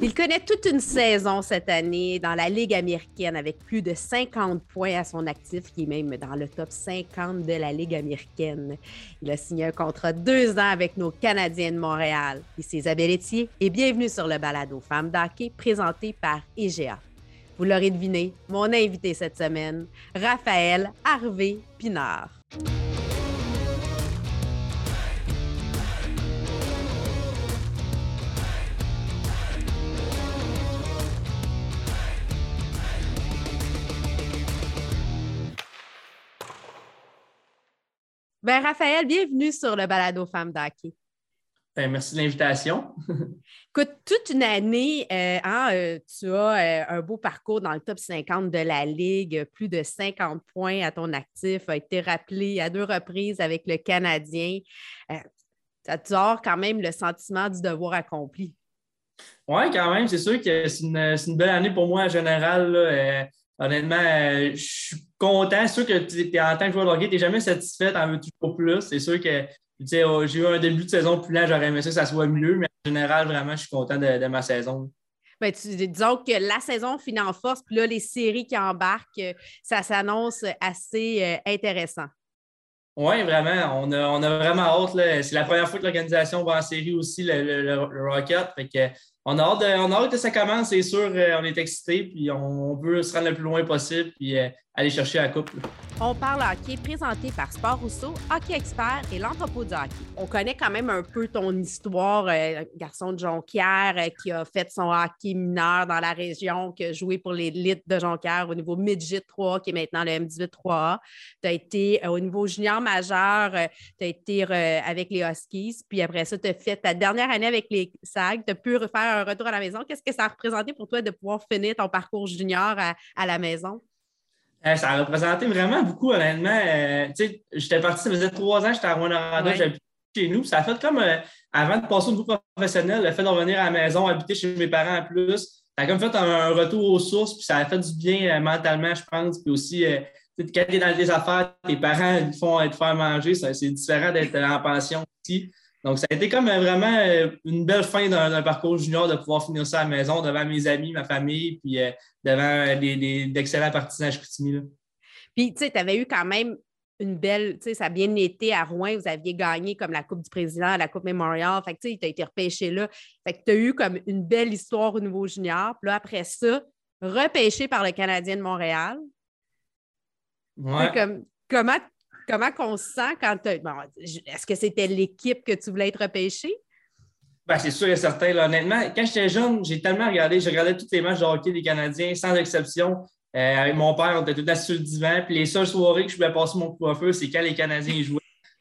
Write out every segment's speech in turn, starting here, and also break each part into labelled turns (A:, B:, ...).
A: Il connaît toute une saison cette année dans la Ligue américaine avec plus de 50 points à son actif, qui est même dans le top 50 de la Ligue américaine. Il a signé un contrat deux ans avec nos Canadiens de Montréal. Ici Isabelle Etier et bienvenue sur le balado Femmes d'hockey présenté par IGA. Vous l'aurez deviné, mon invité cette semaine, Raphaël Harvey Pinard. Ben, Raphaël, bienvenue sur le balado Femmes d'Hockey.
B: Ben, merci de l'invitation.
A: Écoute, toute une année, euh, hein, euh, tu as euh, un beau parcours dans le top 50 de la Ligue, plus de 50 points à ton actif, a été rappelé à deux reprises avec le Canadien. ça te sort quand même le sentiment du devoir accompli.
B: Oui, quand même, c'est sûr que c'est une, belle année pour moi en général. Honnêtement, je suis content. C'est sûr que tu es en tant que joueur de hockey, tu n'es jamais satisfait, tu en veux toujours plus. C'est sûr que oh, j'ai eu un début de saison plus lent, j'aurais aimé ça que ça soit mieux, mais en général, vraiment, je suis content de, ma saison.
A: Ben, tu, disons que la saison finit en force, puis là, les séries qui embarquent, ça s'annonce assez euh, intéressant.
B: Oui, vraiment. On a, on a vraiment hâte. C'est la première fois que l'organisation va en série aussi, le, Rocket. Fait on, a hâte de, on a hâte que ça commence, c'est sûr. Euh, on est excités, puis on, veut se rendre le plus loin possible. Puis euh, aller chercher la coupe.
A: On parle hockey présenté par Sport Rousseau, Hockey Expert et l'entrepôt du hockey. On connaît quand même un peu ton histoire, euh, garçon de Jonquière qui a fait son hockey mineur dans la région, qui a joué pour l'élite de Jonquière au niveau Midget 3, qui est maintenant le M18 3A. Tu as été au niveau junior majeur, tu as été avec les Huskies, puis après ça, tu as fait ta dernière année avec les SAG, tu as pu faire un retour à la maison. Qu'est-ce que ça a représenté pour toi de pouvoir finir ton parcours junior à la maison?
B: Euh, ça a représenté vraiment beaucoup, honnêtement. Euh, j'étais parti, ça faisait trois ans, j'étais à Rwanda, j'habitais chez nous. Ça a fait comme, euh, avant de passer au niveau professionnel, le fait de revenir à la maison, habiter chez mes parents en plus, ça a comme fait un, retour aux sources, puis ça a fait du bien mentalement, je pense. Puis aussi, quand tu es dans les affaires, tes parents ils font te faire manger, c'est différent d'être en pension aussi. Donc, ça a été comme vraiment euh, une belle fin d'un parcours junior de pouvoir finir ça à la maison devant mes amis, ma famille, puis euh, devant d'excellents partisans à Chicoutimi.
A: Puis, tu sais, tu avais eu quand même une belle, tu sais, ça a bien été à Rouen, vous aviez gagné comme la Coupe du Président, la Coupe Memorial, fait que tu sais, tu as été repêché là. Fait que tu as eu comme une belle histoire au niveau junior. Puis là, après ça, repêché par le Canadien de Montréal.
B: Ouais.
A: Comme, comment Comment on se sent quand Est-ce que c'était l'équipe que tu voulais être repêché?
B: Ben, c'est sûr et certain. honnêtement, quand j'étais jeune, j'ai tellement regardé, j'ai regardé tous les matchs de hockey des Canadiens, sans exception. Euh, avec mon père, on était tout assis le. Puis les seules soirées que je voulais passer mon coiffeur, c'est quand les Canadiens jouaient.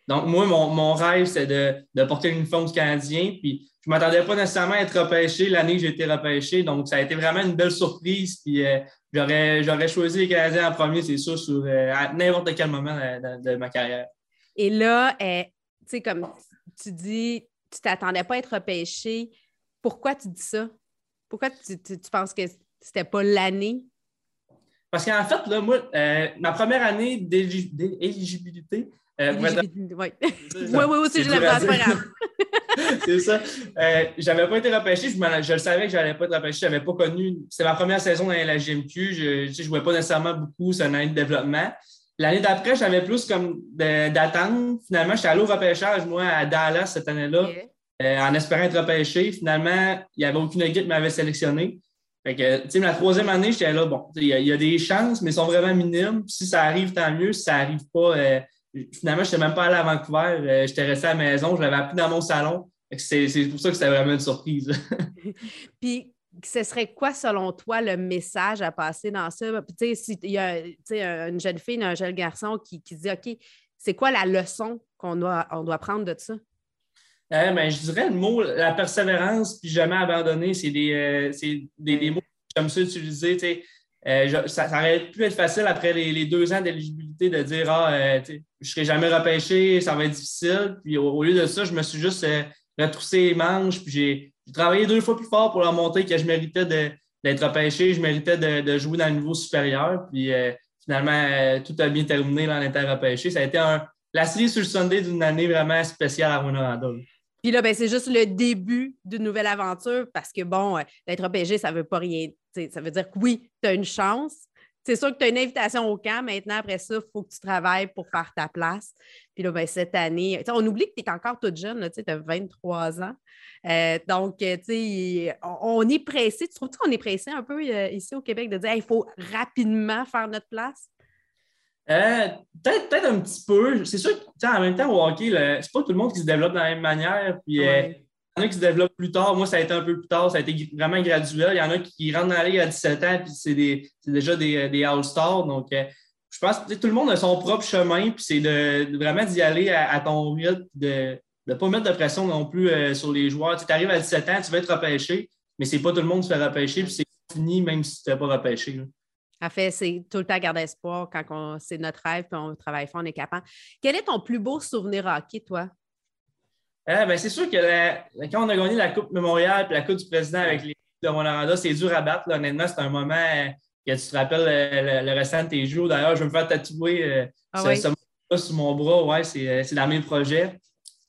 B: Donc, moi, mon, rêve, c'est de, de, porter l'uniforme du Canadien. Puis, je ne m'attendais pas nécessairement à être repêché l'année que j'ai été repêché. Donc, ça a été vraiment une belle surprise. Puis, euh, j'aurais, choisi les Canadiens en premier, c'est sûr, sur, euh, à n'importe quel moment de, ma carrière.
A: Et là, euh, tu sais, comme tu dis, tu t'attendais pas à être repêché. Pourquoi tu dis ça? Pourquoi tu, penses que c'était pas l'année?
B: Parce qu'en fait, là, moi, ma première année d'éligibilité,
A: euh, oui, oui, oui, aussi, je l'ai pas
B: C'est ça. Euh, j'avais pas été repêché, je, le savais que j'allais pas être repêché, j'avais pas connu. C'était ma première saison dans la GMQ, je ne jouais pas nécessairement beaucoup, c'est une année de développement. L'année d'après, j'avais plus comme d'attendre. Finalement, j'étais allé au repêchage, moi, à Dallas cette année-là, euh, en espérant être repêché. Finalement, il n'y avait aucune équipe qui m'avait sélectionné. Fait que, la troisième année, j'étais là, bon, il y, a des chances, mais elles sont vraiment minimes. Si ça arrive, tant mieux. Si ça n'arrive pas, euh, finalement, je n'étais même pas allé à Vancouver. Euh, j'étais resté à la maison. Je l'avais appris dans mon salon. C'est pour ça que c'était vraiment une surprise.
A: Puis, ce serait quoi, selon toi, le message à passer dans ça? Tu sais, s'il y a une jeune fille, un jeune garçon qui, qui dit OK, c'est quoi la leçon qu'on doit, on doit prendre de ça?
B: Eh ben, je dirais le mot, la persévérance, puis jamais abandonner, c'est des, euh, des, des, mots que j'aime ça utiliser. Euh, ça, aurait pu être facile après les, deux ans d'éligibilité de dire Ah, euh, je ne serai jamais repêché, ça va être difficile. Puis au, lieu de ça, je me suis juste euh, retroussé les manches. Puis j'ai travaillé deux fois plus fort pour leur montrer que je méritais d'être repêché, je méritais de, jouer dans le niveau supérieur. Puis finalement, tout a bien terminé dans l'inter repêché. Ça a été un, la série sur le Sunday d'une année vraiment spéciale à Rwanda.
A: Puis là, ben, c'est juste le début d'une nouvelle aventure parce que, bon, d'être repêché, ça ne veut pas rien. Ça veut dire que oui, tu as une chance. C'est sûr que tu as une invitation au camp. Maintenant, après ça, il faut que tu travailles pour faire ta place. Puis là, ben, cette année, on oublie que tu es encore toute jeune, tu as 23 ans. Euh, donc, tu sais, on, est pressé. Tu trouves qu'on est pressé un peu euh, ici au Québec de dire il faut rapidement faire notre place?
B: Euh, peut-être, un petit peu. C'est sûr que en même temps, au hockey, c'est pas tout le monde qui se développe de la même manière. Puis, y en a qui se développent plus tard. Moi, ça a été un peu plus tard. Ça a été vraiment graduel. Il y en a qui rentrent dans la à 17 ans, puis c'est, déjà des, des All-Stars. Donc, euh, je pense que tout le monde a son propre chemin, puis c'est de, vraiment d'y aller à, ton rythme, de ne pas mettre de pression non plus sur les joueurs. Tu arrives à 17 ans, tu vas être repêché, mais c'est pas tout le monde qui se fait repêcher, puis c'est fini même si tu n'es pas repêché.
A: En fait, c'est tout le temps garder espoir quand c'est notre rêve puis on travaille fort, on est capable. Quel est ton plus beau souvenir hockey, toi?
B: Euh, ben, c'est sûr que quand on a gagné la Coupe Mémorial et la Coupe du Président avec les de Rwanda, c'est dur à battre. Honnêtement, c'est un moment euh, que tu te rappelles euh, le, restant de tes jours. D'ailleurs, je vais me faire tatouer ah ce, moment-là sur mon bras. Ouais, c'est dans mes projets.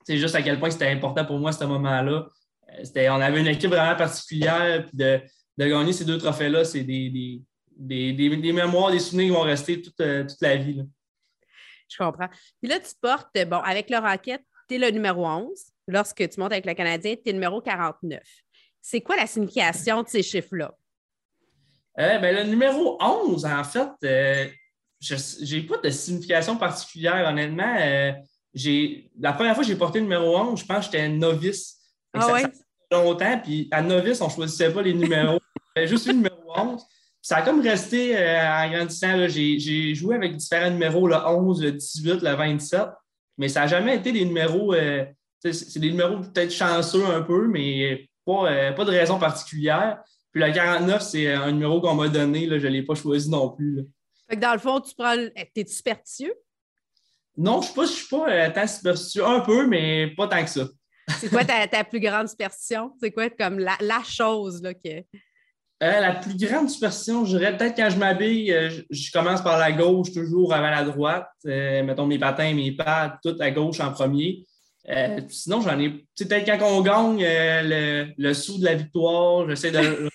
B: C'est juste à quel point c'était important pour moi ce moment-là. on avait une équipe vraiment particulière. de, gagner ces deux trophées-là, c'est des des, mémoires, des souvenirs qui vont rester toute, euh, la vie.
A: Je comprends. Puis là, tu portes, bon, avec le Rocket, tu es le numéro 11. Lorsque tu montes avec le Canadien, tu es le numéro 49. C'est quoi la signification de ces chiffres-là?
B: Euh, ben, le numéro 11, en fait, euh, je n'ai pas de signification particulière, honnêtement. la première fois que j'ai porté le numéro 11, je pense que j'étais novice.
A: Ah ça, fait
B: longtemps, puis à novice, on ne choisissait pas les numéros. juste le numéro 11 ça a comme resté euh, en grandissant. J'ai joué avec différents numéros, le 11, le 18, le 27, mais ça n'a jamais été des numéros. Euh, c'est des numéros peut-être chanceux un peu, mais pas, euh, pas de raison particulière. Puis le 49, c'est un numéro qu'on m'a donné. Là, je ne l'ai pas choisi non plus.
A: Fait que dans le fond, tu prends. T'es superstitieux?
B: Non, je ne suis pas, pas tant superstitieux. Un peu, mais pas tant que ça.
A: C'est quoi ta, ta, plus grande superstition? C'est quoi comme la, la chose là, que.
B: Euh, la plus grande superstition, je dirais peut-être quand je m'habille, euh, je, commence par la gauche toujours avant la droite. Euh, mettons mes patins, mes pattes, tout à gauche en premier. sinon, j'en ai. Peut-être quand on gagne le, le, sou de la victoire, j'essaie de le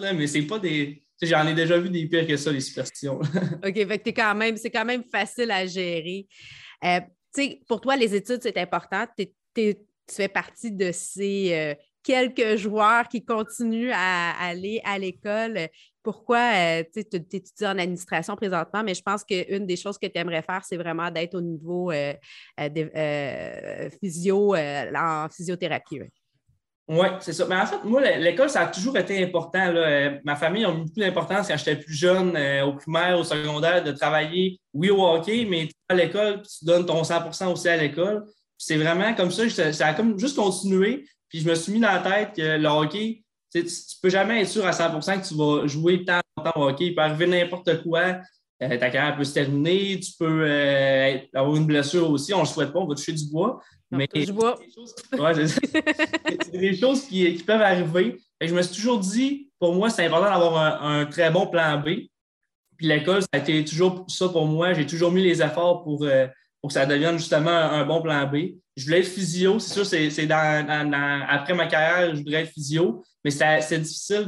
B: là, mais c'est pas des. J'en ai déjà vu des pires que ça, les superstitions.
A: OK, fait que quand même, c'est quand même facile à gérer. pour toi, les études, c'est important. tu fais partie de ces quelques joueurs qui continuent à, aller à l'école. Pourquoi euh, tu étudies en administration présentement, mais je pense qu'une des choses que tu aimerais faire, c'est vraiment d'être au niveau euh, euh, physio, en physiothérapie.
B: Oui, c'est ça. Mais en fait, moi, l'école, ça a toujours été important. Ma famille a mis beaucoup d'importance quand j'étais plus jeune, au primaire, au secondaire, de travailler, oui, au hockey, mais à l'école, tu donnes ton 100% aussi à l'école. C'est vraiment comme ça, ça a comme juste continué. Puis je me suis mis dans la tête que le hockey, tu ne peux jamais être sûr à 100% que tu vas jouer tant longtemps au hockey. Il peut arriver n'importe quoi. Euh, ta carrière peut se terminer. Tu peux euh, avoir une blessure aussi. On ne le souhaite pas. On va toucher du bois.
A: mais
B: du
A: bois.
B: c'est des choses qui, peuvent arriver. je me suis toujours dit, pour moi, c'est important d'avoir un, très bon plan B. Puis l'école, ça a été toujours ça pour moi. J'ai toujours mis les efforts pour, euh, pour que ça devienne justement un bon plan B je voulais être physio. C'est sûr, c'est dans, après ma carrière, je voudrais être physio, mais c'est difficile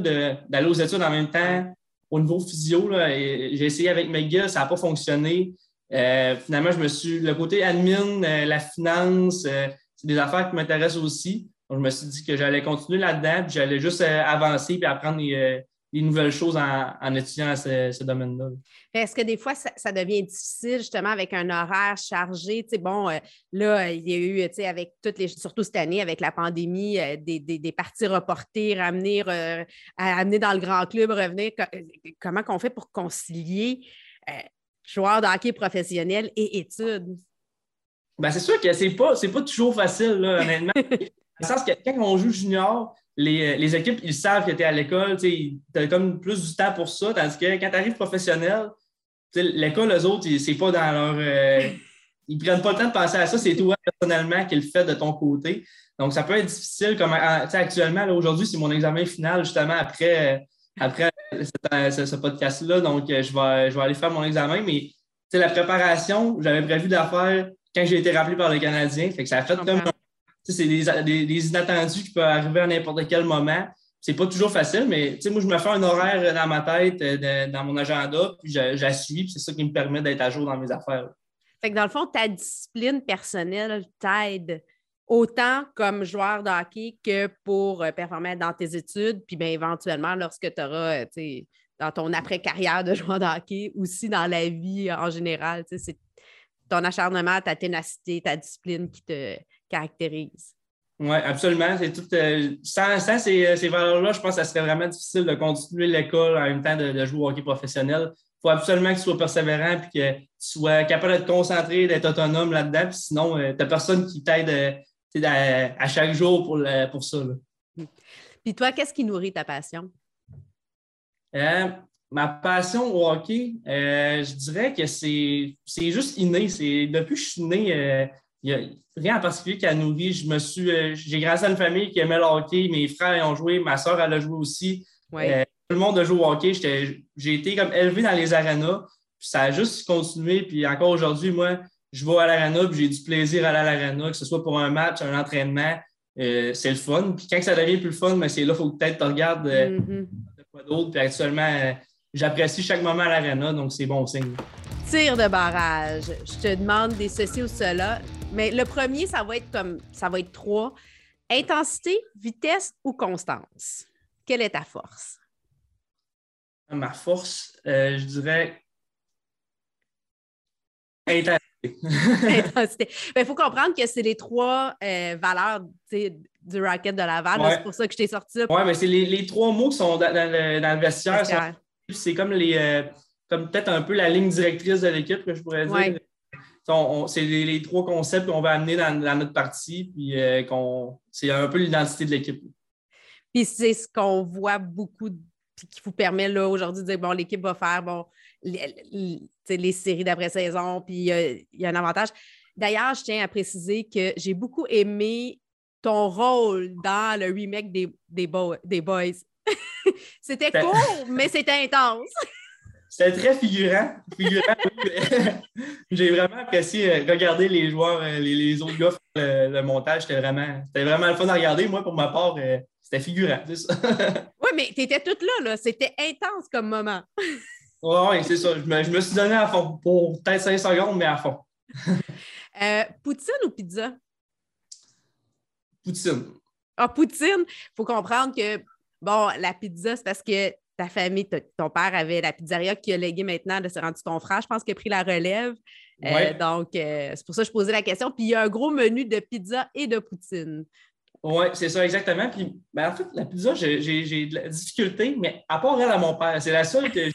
B: d'aller aux études en même temps au niveau physio. J'ai essayé avec McGill, ça n'a pas fonctionné. Euh, finalement, je me suis. Le côté admin, euh, la finance, euh, c'est des affaires qui m'intéressent aussi. Donc, je me suis dit que j'allais continuer là-dedans, puis j'allais juste avancer puis apprendre les, des nouvelles choses en, étudiant ce, domaine-là.
A: Est-ce que des fois, ça, devient difficile justement avec un horaire chargé? Tu bon, euh, là, il y a eu, tu sais, avec toutes les, surtout cette année, avec la pandémie, euh, des, des, parties reportées, ramener, euh, amener dans le grand club, revenir. comment qu'on fait pour concilier joueur de hockey professionnel et études?
B: Ben, c'est sûr que c'est pas, pas toujours facile, là, honnêtement. Le sens que quand on joue junior, euh, les, équipes, ils savent que tu es à l'école, tu as comme plus du temps pour ça, tandis que quand tu arrives professionnel, l'école, eux autres, c'est pas dans leur. Euh, ils prennent pas le temps de penser à ça, c'est toi personnellement qui le fais de ton côté. Donc, ça peut être difficile. Comme actuellement, aujourd'hui, c'est mon examen final, justement, après, euh, après ce, podcast-là. Donc, je vais, je vais aller faire mon examen. Mais la préparation, j'avais prévu de la faire quand j'ai été rappelé par le Canadien. Fait que ça a fait comme c'est des, inattendus qui peuvent arriver à n'importe quel moment. C'est pas toujours facile, mais moi, je me fais un horaire dans ma tête, euh, dans mon agenda, puis j'assuis, c'est ça qui me permet d'être à jour dans mes affaires.
A: Fait que dans le fond, ta discipline personnelle t'aide autant comme joueur de hockey que pour euh, performer dans tes études, puis bien éventuellement, lorsque tu auras, euh, dans ton après-carrière de joueur de hockey, aussi dans la vie en général, c'est ton acharnement, ta ténacité, ta discipline qui te caractérise.
B: Oui, absolument. C'est tout, euh, sans, ces, valeurs-là, je pense que ça serait vraiment difficile de continuer l'école en même temps de, jouer au hockey professionnel. Il faut absolument que tu sois persévérant et que tu sois capable d'être concentré, d'être autonome là-dedans. Sinon, tu n'as personne qui t'aide à, chaque jour pour, pour ça.
A: Puis toi, qu'est-ce qui nourrit ta passion?
B: Euh, ma passion au hockey, euh, je dirais que c'est juste inné. Depuis que je suis né, euh, il n'y a rien en particulier qui a nourri. Je me suis, j'ai grâce à une famille qui aimait le hockey. Mes frères ont joué, ma soeur, elle a joué aussi. tout le monde a joué au hockey. J'ai été comme élevé dans les arénas. ça a juste continué. Puis encore aujourd'hui, moi, je vais à l'arena puis j'ai du plaisir à aller à l'arena, que ce soit pour un match, un entraînement. Euh, c'est le fun. Puis quand ça devient plus le fun, mais c'est là qu'il faut peut-être tu regardes euh, mm-hmm. quoi d'autre. Puis actuellement, euh, j'apprécie chaque moment à l'arena, donc c'est bon signe.
A: Tir de barrage. Je te demande des ceci ou cela. Mais le premier, ça va être comme ça va être trois. Intensité, vitesse ou constance? Quelle est ta force?
B: Ma force, je dirais intensité.
A: Il ben, faut comprendre que c'est les trois euh, valeurs du racket de Laval. C'est pour ça que je t'ai sorti
B: Oui, mais c'est les, trois mots qui sont dans, le, vestiaire. C'est comme les euh, comme peut-être un peu la ligne directrice de l'équipe que je pourrais dire. C'est les, trois concepts qu'on va amener dans, notre partie, puis euh, c'est un peu l'identité de l'équipe.
A: Puis c'est ce qu'on voit beaucoup, qui vous permet là aujourd'hui de dire bon, l'équipe va faire bon, les, séries d'après-saison, puis il y a un avantage. D'ailleurs, je tiens à préciser que j'ai beaucoup aimé ton rôle dans le remake des, des, des Boys. c'était ben court, mais c'était intense.
B: C'était très figurant. J'ai vraiment apprécié euh, regarder les joueurs, euh, les, autres gars faire le, montage. C'était vraiment, vraiment le fun à regarder. Moi, pour ma part, euh, c'était figurant.
A: oui, mais tu étais toute là. là. C'était intense comme moment.
B: Oui, c'est ça. Je me, suis donné à fond pour peut-être 5 secondes, mais à fond.
A: Euh, poutine ou pizza?
B: Poutine.
A: Ah, poutine. Il faut comprendre que, bon, la pizza, c'est parce que ta famille, ton père avait la pizzeria qui a légué maintenant de se rendre ton frère. Je pense qu'il a pris la relève. Euh, donc, euh, c'est pour ça que je posais la question. Puis, il y a un gros menu de pizza et de poutine.
B: Oui, c'est ça, exactement. Puis, ben, en fait, la pizza, j'ai de la difficulté, mais à part elle à mon père, c'est la seule que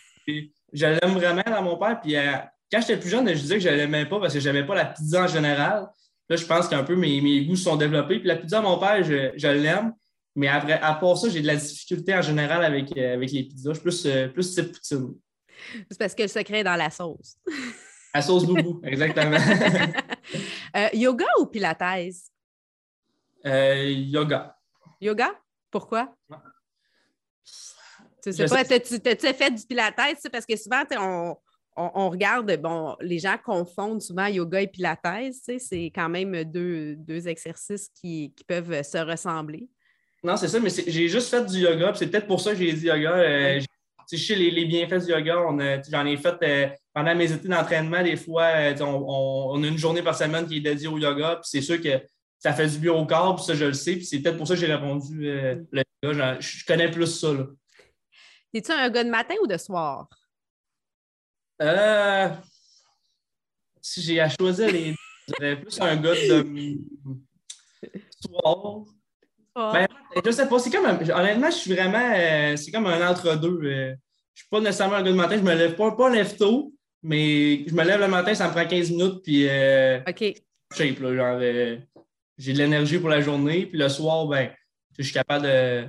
B: je l'aime vraiment dans mon père. Puis euh, quand j'étais plus jeune, je disais que je ne l'aimais pas parce que je n'avais pas la pizza en général. Là, je pense qu'un peu mes, mes goûts sont développés. Puis la pizza, mon père, je, l'aime. Mais après, à part ça, j'ai de la difficulté en général avec, euh, avec les pizzas. Je suis plus, euh, plus type poutine.
A: C'est parce que le secret est dans la sauce.
B: La sauce boubou, exactement.
A: yoga ou pilates?
B: yoga.
A: Yoga? Pourquoi? Tu sais pas, t'as-tu fait du pilates? Parce que souvent, on, regarde, bon, les gens confondent souvent yoga et pilates. C'est quand même deux, exercices qui, peuvent se ressembler.
B: Non, c'est ça, mais j'ai juste fait du yoga. C'est peut-être pour ça que j'ai dit yoga. Euh, je sais les, bienfaits du yoga. J'en ai fait euh, pendant mes études d'entraînement. Des fois, euh, on, a une journée par semaine qui est dédiée au yoga. c'est sûr que ça fait du bien au corps, puis ça, je le sais. Puis c'est peut-être pour ça que j'ai répondu le yoga. Je, connais plus ça.
A: Es-tu un gars de matin ou de soir?
B: Euh, si j'ai à choisir les plus un gars de soir. Ben, je sais pas, c'est comme honnêtement, je suis vraiment euh, c'est comme un entre-deux. Euh, je suis pas nécessairement un gars de matin, je me lève pas, pas lève tôt, mais je me lève le matin, ça me prend 15 minutes, puis euh,
A: OK.
B: Shape, genre, j'ai de l'énergie pour la journée, puis le soir, ben, je suis capable de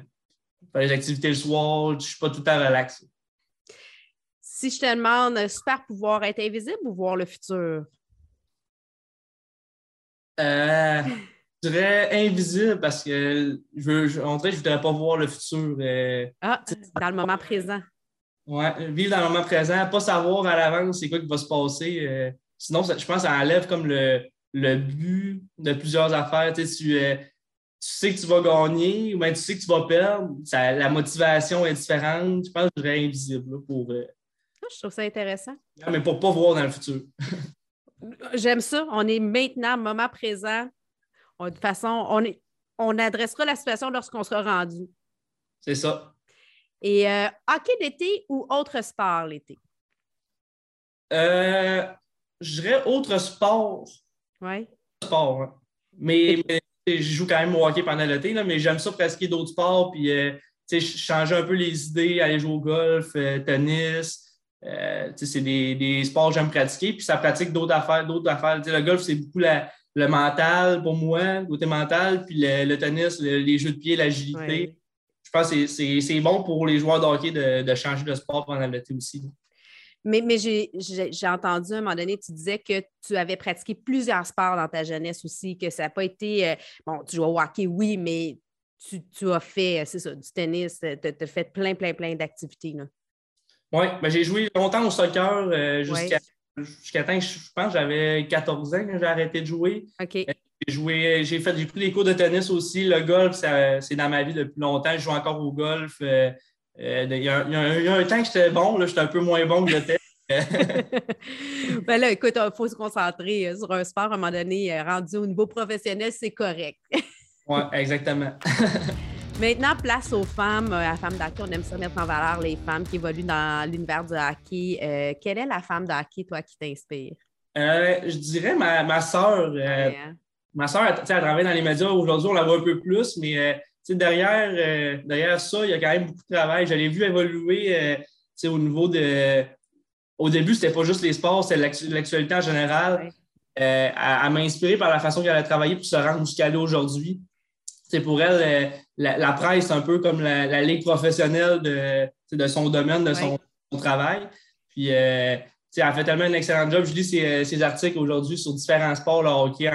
B: faire les activités le soir, je ne suis pas tout le temps relax.
A: Si je te demande, super pouvoir, être invisible ou voir le futur?
B: Euh, je dirais invisible parce que je veux, je, je ne voudrais pas voir le futur.
A: Euh, ah, dans le moment présent.
B: Oui, vivre dans le moment présent, pas savoir à l'avance c'est quoi qui va se passer. Euh, sinon, je pense que ça enlève comme le, le but de plusieurs affaires. Tu, sais, tu, sais que tu vas gagner ou bien tu sais que tu vas perdre. la motivation est différente. Je pense que je serais invisible pour.
A: Ah, je trouve ça intéressant.
B: mais pour ne pas voir dans le futur.
A: J'aime ça. On est maintenant, moment présent. De toute façon, on, est, on adressera la situation lorsqu'on sera rendu.
B: C'est ça.
A: Et euh, hockey d'été ou autre sport l'été?
B: Euh, je dirais autre sport.
A: Oui.
B: Sport, hein. Mais, je joue quand même au hockey pendant l'été, mais j'aime ça pratiquer d'autres sports, puis euh, changer un peu les idées, aller jouer au golf, tennis. c'est des, sports que j'aime pratiquer, puis ça pratique d'autres affaires. D'autres affaires. le golf, c'est beaucoup le mental pour moi, le côté mental, puis le, tennis, les jeux de pied, l'agilité je pense que c'est bon pour les joueurs de hockey de, changer de sport pendant l'été aussi.
A: Mais, mais j'ai entendu à un moment donné, tu disais que tu avais pratiqué plusieurs sports dans ta jeunesse aussi, que ça n'a pas été. Euh, bon, tu joues au hockey, oui, mais tu, as fait, c'est ça, du tennis, tu as, fait plein, plein, plein d'activités.
B: Oui, ben, j'ai joué longtemps au soccer euh, jusqu'à temps que je pense j'avais 14 ans quand j'ai arrêté de jouer.
A: OK.
B: Euh, j'ai joué, j'ai fait, pris des cours de tennis aussi. Le golf, c'est dans ma vie depuis longtemps. Je joue encore au golf. Euh, euh, il, y a, un temps que j'étais bon, là, j'étais un peu moins bon que j'étais.
A: ben là, écoute, il faut se concentrer sur un sport à un moment donné, rendu au niveau professionnel, c'est correct.
B: oui, exactement.
A: Maintenant, place aux femmes, à la femme d'hockey. On aime ça mettre en valeur les femmes qui évoluent dans l'univers du hockey. quelle est la femme de hockey, toi, qui t'inspire?
B: je dirais ma, ma soeur. Hein? ma soeur, elle, travaille dans les médias. Aujourd'hui, on la voit un peu plus, mais euh, derrière, euh, derrière ça, il y a quand même beaucoup de travail. Je l'ai vu évoluer euh, au niveau de. Au début, c'était pas juste les sports, c'était l'actualité en général. elle, m'a inspiré par la façon qu'elle a travaillé pour se rendre jusqu'à là aujourd'hui. C'est pour elle, la, presse, c'est un peu comme la, ligue professionnelle de, de son domaine, de son, travail. Puis, elle fait tellement un excellent job. Je lis ses, articles aujourd'hui sur différents sports, le hockey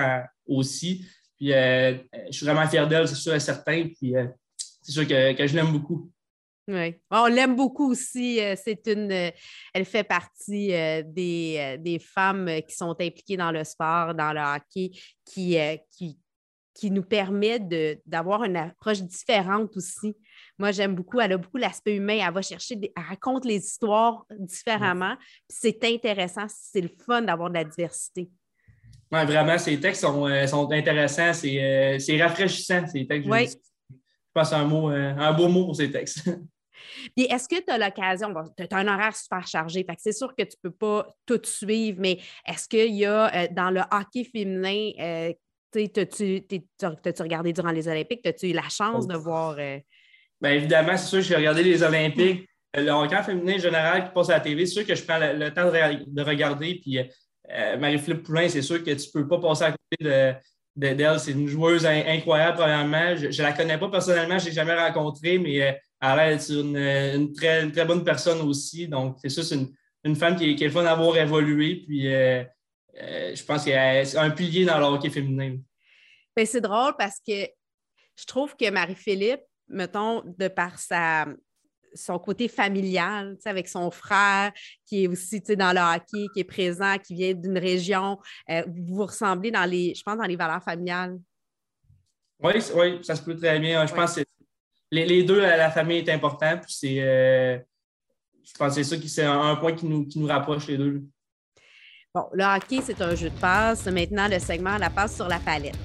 B: aussi. Puis euh, je suis vraiment fier d'elle, c'est sûr et certain. Puis euh, c'est sûr que, je l'aime beaucoup.
A: Oui, on l'aime beaucoup aussi. Euh, c'est une, elle fait partie des, des, femmes qui sont impliquées dans le sport, dans le hockey, qui, qui, qui nous permet d'avoir une approche différente aussi. Moi, j'aime beaucoup, elle a beaucoup l'aspect humain, elle va chercher, elle raconte les histoires différemment. C'est intéressant, c'est le fun d'avoir de la diversité.
B: Oui, vraiment, ces textes sont, euh, sont intéressants. C'est euh, rafraîchissant, ces textes.
A: Oui.
B: Je pense un, mot, euh, un beau mot pour ces textes.
A: Puis est-ce que tu as l'occasion, tu as un horaire super chargé, fait c'est sûr que tu ne peux pas tout suivre, mais est-ce qu'il y a dans le hockey féminin, euh, t'as-tu regardé durant les Olympiques, as-tu eu la chance de voir?
B: Bien évidemment, c'est sûr que j'ai regardé les Olympiques. Le hockey féminin général qui passe à la TV, c'est sûr que je prends le, temps de, de regarder. Puis euh, Marie-Philippe Poulin, c'est sûr que tu ne peux pas passer à côté d'elle. c'est une joueuse incroyable, premièrement. Je ne la connais pas personnellement, je ne l'ai jamais rencontrée, mais euh, elle a l'air une, très, très, bonne personne aussi. Donc, c'est ça, c'est une, femme qui, qui, est le fun d'avoir évolué. Puis, euh, je pense qu'elle est un pilier dans le hockey féminin.
A: Ben, c'est drôle parce que je trouve que Marie-Philippe, mettons, de par sa, son côté familial, avec son frère qui est aussi dans le hockey, qui est présent, qui vient d'une région. Euh, vous vous ressemblez dans les, je pense, dans les valeurs familiales.
B: Oui, oui, ça se peut très bien. Je pense que les, deux, la, famille est importante. c'est, euh, je pense que c'est ça qui c'est un, point qui nous, qui nous rapproche les deux.
A: Bon, le hockey, c'est un jeu de passe. Maintenant, le segment La passe sur la palette.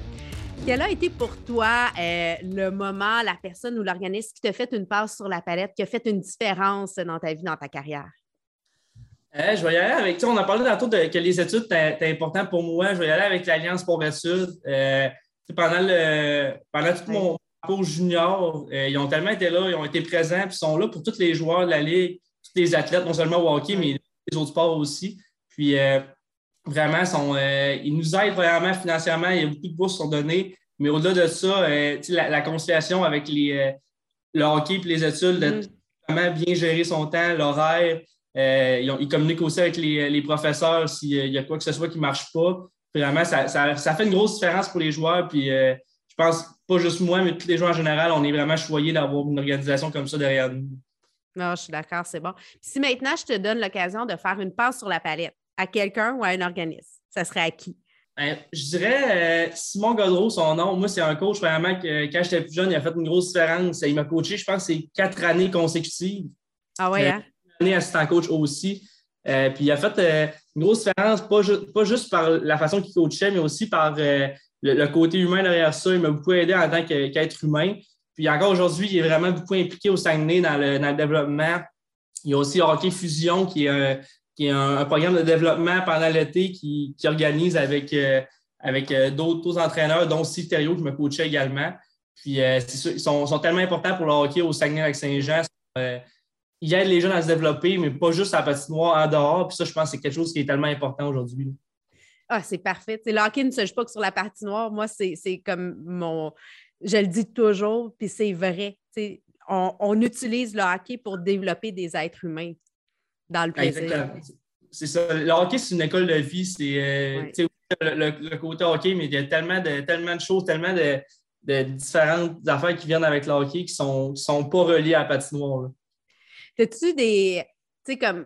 A: Quel a été pour toi euh, le moment, la personne ou l'organisme qui t'a fait une passe sur la palette, qui a fait une différence dans ta vie, dans ta carrière?
B: Euh, je vais y aller avec, on a parlé tantôt de, que les études étaient importantes pour moi. Je vais y aller avec l'Alliance pour études. Euh, pendant, le, pendant tout mon parcours junior, ils ont tellement été là, ils ont été présents, puis ils sont là pour tous les joueurs de la Ligue, tous les athlètes, non seulement au hockey, mais les autres sports aussi. Puis vraiment, sont, euh, ils nous aident vraiment financièrement. Il y a beaucoup de bourses qui sont données. Mais au-delà de ça, euh, la, conciliation avec les, euh, le hockey et les études, de mm. vraiment bien gérer son temps, l'horaire. Ils, communiquent aussi avec les, professeurs s'il y a quoi que ce soit qui ne marche pas. Vraiment, ça, fait une grosse différence pour les joueurs. Puis je pense, pas juste moi, mais tous les joueurs en général, on est vraiment choyés d'avoir une organisation comme ça derrière nous.
A: Non, je suis d'accord, c'est bon. si maintenant je te donne l'occasion de faire une passe sur la palette, à quelqu'un ou à un organisme? Ça serait à qui?
B: Ben, je dirais Simon Godreau, son nom. Moi, c'est un coach vraiment que quand j'étais plus jeune, il a fait une grosse différence. Il m'a coaché, je pense, c'est quatre années consécutives.
A: Ah ouais, hein?
B: Une année assistant coach aussi. puis il a fait une grosse différence, pas, pas, juste par la façon qu'il coachait, mais aussi par le, côté humain derrière ça. Il m'a beaucoup aidé en tant qu'être humain. Puis encore aujourd'hui, il est vraiment beaucoup impliqué au Saguenay dans le, dans le développement. Il y a aussi Hockey Fusion, qui est un, qui est un, programme de développement pendant l'été qui, qui, organise avec, euh, avec euh, d'autres entraîneurs, dont Steve Thériault, qui me coachait également. Puis euh, ils sont, sont, tellement importants pour le hockey au Saguenay-Lac-Saint-Jean. ils aident les jeunes à se développer, mais pas juste à la patinoire en dehors. Puis ça, je pense que c'est quelque chose qui est tellement important aujourd'hui.
A: Ah, c'est parfait. le hockey ne se joue pas que sur la patinoire. Moi, c'est comme mon. Je le dis toujours, puis c'est vrai. On, on, utilise le hockey pour développer des êtres humains dans le plaisir.
B: C'est ça. Le hockey, c'est une école de vie. C'est euh, le, côté hockey, mais il y a tellement de, tellement de choses, tellement de, différentes affaires qui viennent avec le hockey qui ne sont, sont pas reliées à la patinoire.
A: As-tu des. Tu sais, comme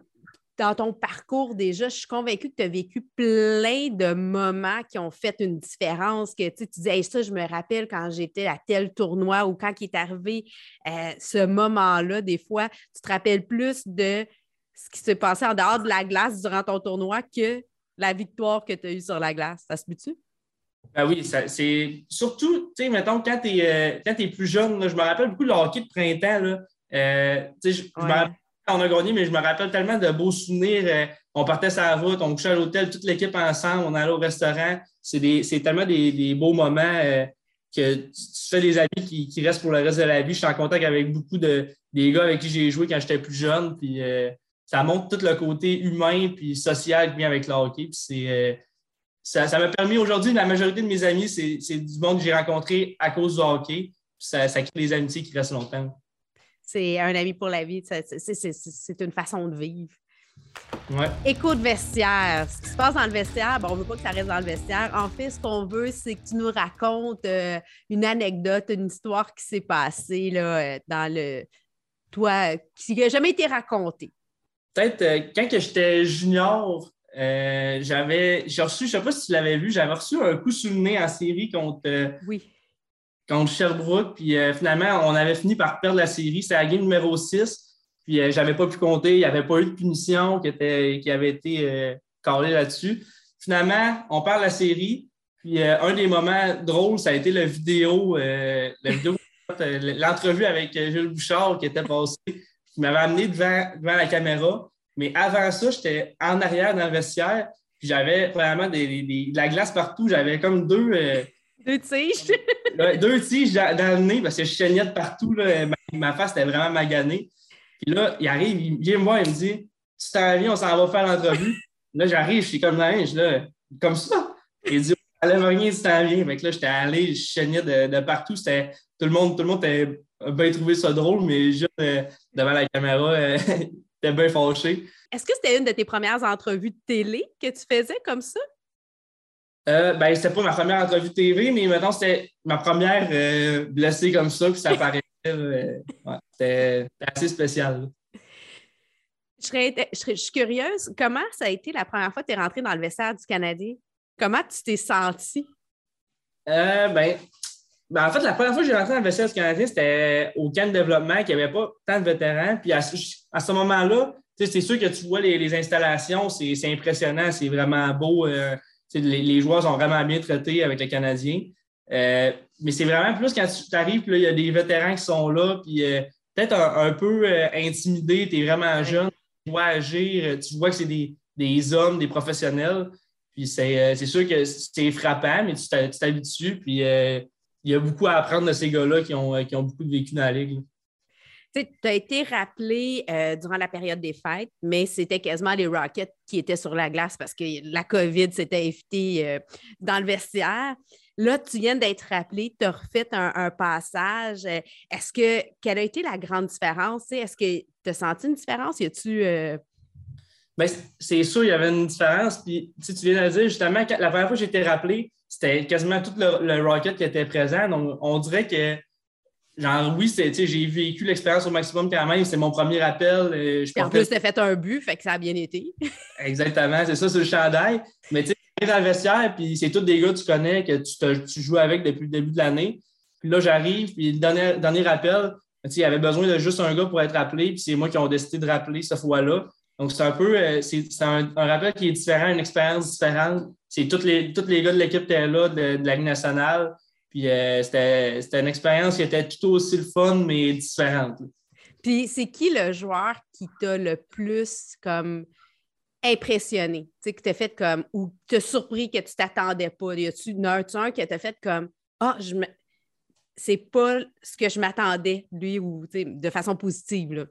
A: dans ton parcours déjà, je suis convaincue que tu as vécu plein de moments qui ont fait une différence, que tu disais, ça, je me rappelle quand j'étais à tel tournoi ou quand il est arrivé euh, ce moment-là, des fois, tu te rappelles plus de ce qui s'est passé en dehors de la glace durant ton tournoi que la victoire que tu as eue sur la glace. Ça se peut-tu?
B: Ben oui, c'est surtout, tu sais, mettons, quand tu es, euh, plus jeune, je me rappelle beaucoup le hockey de printemps. Là, euh, je, me rappelle on a gagné, mais je me rappelle tellement de beaux souvenirs. Euh, on partait sur la route, on couchait à l'hôtel, toute l'équipe ensemble, on allait au restaurant. C'est tellement des, beaux moments euh, que tu, fais des amis qui, restent pour le reste de la vie. Je suis en contact avec beaucoup de des gars avec qui j'ai joué quand j'étais plus jeune. Puis ça montre tout le côté humain puis social qui vient avec le hockey. ça m'a permis aujourd'hui, la majorité de mes amis, c'est du monde que j'ai rencontré à cause du hockey. ça crée des amitiés qui restent longtemps
A: c'est un ami pour la vie. C'est une façon de vivre.
B: Ouais.
A: Écoute vestiaire. Ce qui se passe dans le vestiaire, on ne veut pas que ça reste dans le vestiaire. En fait, ce qu'on veut, c'est que tu nous racontes euh, une anecdote, une histoire qui s'est passée là, euh, dans le. Toi, qui n'a jamais été racontée.
B: Peut-être euh, quand j'étais junior, j'avais. J'ai reçu, je ne sais pas si tu l'avais vu, j'avais reçu un coup sous le nez en série contre.
A: oui
B: contre Sherbrooke. Puis euh, finalement, on avait fini par perdre la série. C'est la game numéro 6. Puis je euh, j'avais pas pu compter. Il n'y avait pas eu de punition qui, était, qui avait été euh, là-dessus. Finalement, on perd la série. Puis un des moments drôles, ça a été la vidéo, la vidéo l'entrevue avec Jules Bouchard qui était passé, qui m'avait amené devant, devant la caméra. Mais avant ça, j'étais en arrière dans le vestiaire. Puis j'avais vraiment des, de la glace partout. J'avais comme deux
A: deux tiges.
B: deux tiges dans, le nez parce que je chaignais de partout. Là. Ma, face était vraiment maganée. Puis là, il arrive, il vient me voir, il me dit Tu t'en viens, on s'en va faire l'entrevue. Là, j'arrive, je suis comme là, là, comme ça. Il dit lève rien si t'en viens. Fait que là, j'étais allé, je chaignais de, partout. C'était, tout le monde, tout le monde avait bien trouvé ça drôle, mais juste euh, devant la caméra, euh, était bien fâché.
A: Est-ce que c'était une de tes premières entrevues de télé que tu faisais comme ça?
B: Euh, ben, c'était pas ma première entrevue TV, mais maintenant c'était ma première euh, blessée comme ça, puis ça paraissait. Euh, c'était assez spécial.
A: Je, suis curieuse, comment ça a été la première fois que tu es rentré dans le vestiaire du Canadien? Comment tu t'es senti?
B: Euh, ben, ben, en fait, la première fois que j'ai rentré dans le vestiaire du Canadien, c'était au camp de développement, qu'il n'y avait pas tant de vétérans. Puis à, ce moment-là, c'est sûr que tu vois les, les installations, c'est impressionnant, c'est vraiment beau les, joueurs sont vraiment bien traités avec les Canadiens. Euh, mais c'est vraiment plus quand tu arrives, il y a des vétérans qui sont là, puis euh, peut-être un, peu euh, intimidé, tu es vraiment jeune, tu dois agir, tu vois que c'est des, hommes, des professionnels. Puis c'est sûr que c'est frappant, mais tu t'habitues. Puis il y a beaucoup à apprendre de ces gars-là qui ont, qui ont beaucoup vécu dans la ligue
A: tu as été rappelé euh, durant la période des fêtes, mais c'était quasiment les Rockets qui étaient sur la glace parce que la COVID s'était évitée euh, dans le vestiaire. Là, tu viens d'être rappelé, tu as refait un, passage. Est-ce que, quelle a été la grande différence? Est-ce que tu as senti une différence? Y. Euh,
B: ben, c'est sûr, il y avait une différence. Puis, tu viens de dire, justement, la première fois que j'ai été rappelé, c'était quasiment tout le, le, Rocket qui était présent. Donc, on dirait que genre, oui, j'ai vécu l'expérience au maximum quand même. C'est mon premier appel.
A: Euh, je en plus, tu as fait un but, fait que ça a bien été.
B: Exactement, c'est ça sur le chandail. Mais tu sais, dans le vestiaire, puis c'est tous des gars que tu connais, que tu, tu joues avec depuis le début de l'année. Puis là, j'arrive, puis le dernier, dernier rappel, il y avait besoin de juste un gars pour être rappelé, puis c'est moi qui ont décidé de rappeler cette fois-là. Donc, c'est un peu, euh, c'est un, rappel qui est différent, une expérience différente. C'est tous les, tous les gars de l'équipe étaient là, de, la Ligue nationale. Puis euh, c'était une expérience qui était tout aussi le fun, mais différente.
A: Puis c'est qui le joueur qui t'a le plus comme impressionné, tu sais, que t'as fait comme, ou t'as surpris que tu t'attendais pas? Y a-tu un qui t'a fait comme, ah, je me... c'est pas ce que je m'attendais, lui, ou de façon positive?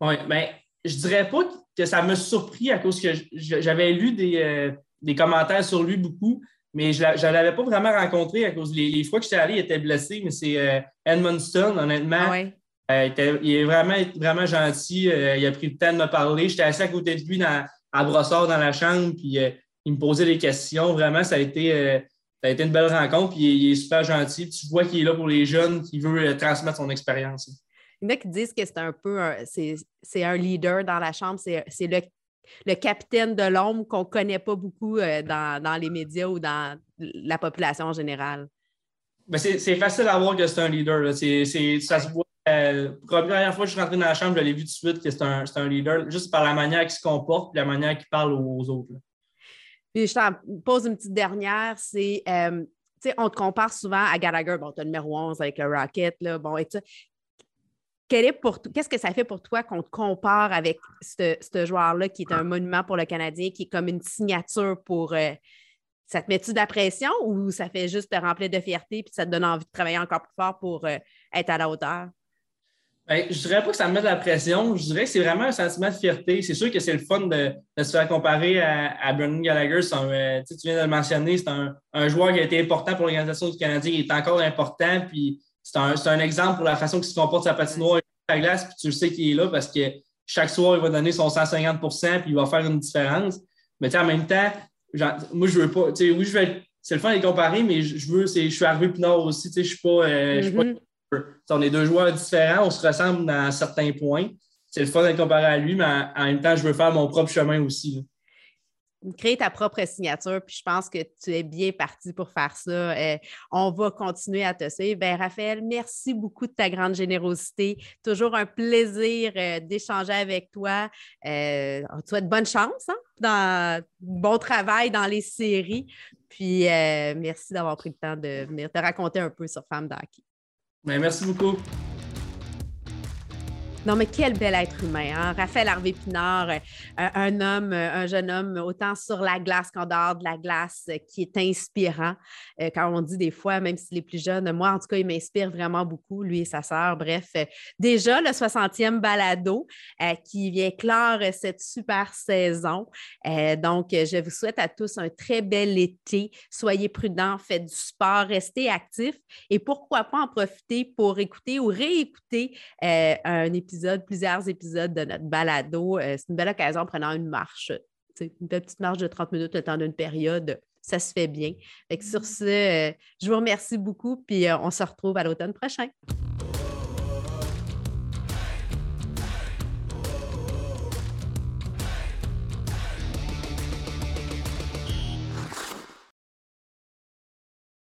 B: Oui, bien, je dirais pas que ça m'a surpris à cause que j'avais lu des, euh, des, commentaires sur lui beaucoup, mais je ne l'avais pas vraiment rencontré à cause les, les fois que j'étais allé, il était blessé, mais c'est euh, Edmundston, honnêtement. Ah euh, il est vraiment, vraiment gentil. il a pris le temps de me parler. J'étais assis à côté de lui dans, à Brossard dans la chambre, puis il me posait des questions. Vraiment, ça a été, ça a été une belle rencontre. Puis il, est super gentil. tu vois qu'il est là pour les jeunes, qu'il veut transmettre son expérience.
A: Il y en a qui disent que c'est un peu c'est un leader dans la chambre, c'est le, le, capitaine de l'ombre qu'on ne connaît pas beaucoup euh, dans, les médias ou dans la population en général.
B: C'est facile à voir que c'est un leader. ça se voit. Euh, la première fois que je suis rentré dans la chambre, je l'ai vu tout de suite que c'est un, un, leader, juste par la manière qu'il se comporte et la manière qu'il parle aux autres.
A: Puis je t'en pose une petite dernière, c'est, euh, on te compare souvent à Gallagher, bon, tu numéro 11 avec le Rocket, là, bon, et qu'est-ce que ça fait pour toi qu'on te compare avec ce, joueur-là qui est un monument pour le Canadien, qui est comme une signature pour. Euh, ça te met-tu de la pression ou ça fait juste te remplir de fierté puis ça te donne envie de travailler encore plus fort pour euh, être à la hauteur?
B: Ben, je dirais pas que ça me met de la pression. Je dirais que c'est vraiment un sentiment de fierté. C'est sûr que c'est le fun de, se faire comparer à, à Brendan Gallagher. Euh, tu viens de le mentionner, c'est un, un, joueur qui a été important pour l'organisation du Canadien. Il est encore important. Puis c'est un, exemple pour la façon qu'il se comporte sa patinoire la glace, puis tu sais qu'il est là parce que chaque soir, il va donner son 150% puis il va faire une différence. Mais en même temps, moi, je veux pas. Oui, je vais c'est le fun de les comparer, mais je, veux, je suis plus nord aussi. Je suis pas. Euh, suis pas mm-hmm. on est deux joueurs différents, on se ressemble dans certains points. C'est le fun de les comparer à lui, mais en, même temps, je veux faire mon propre chemin aussi
A: créer ta propre signature, puis je pense que tu es bien parti pour faire ça. Euh, on va continuer à te suivre. Ben, Raphaël, merci beaucoup de ta grande générosité. Toujours un plaisir euh, d'échanger avec toi. Euh, on te souhaite bonne chance, hein, dans bon travail dans les séries. Puis merci d'avoir pris le temps de venir te raconter un peu sur Femme d'Hockey.
B: Ben, merci beaucoup.
A: Non, mais quel bel être humain, hein? Raphaël Harvey Pinard, euh, un homme, euh, un jeune homme, autant sur la glace qu'en dehors de la glace, euh, qui est inspirant. Quand on dit des fois, même s'il est plus jeune, moi, en tout cas, il m'inspire vraiment beaucoup, lui et sa sœur. Bref, déjà le 60e balado qui vient clore cette super saison. donc, je vous souhaite à tous un très bel été. Soyez prudents, faites du sport, restez actifs et pourquoi pas en profiter pour écouter ou réécouter un épisode plusieurs épisodes de notre balado. Euh, c'est une belle occasion en prenant une marche, une petite marche de 30 minutes le temps d'une période. Ça se fait bien. sur ce, euh, je vous remercie beaucoup, puis euh, on se retrouve à l'automne prochain.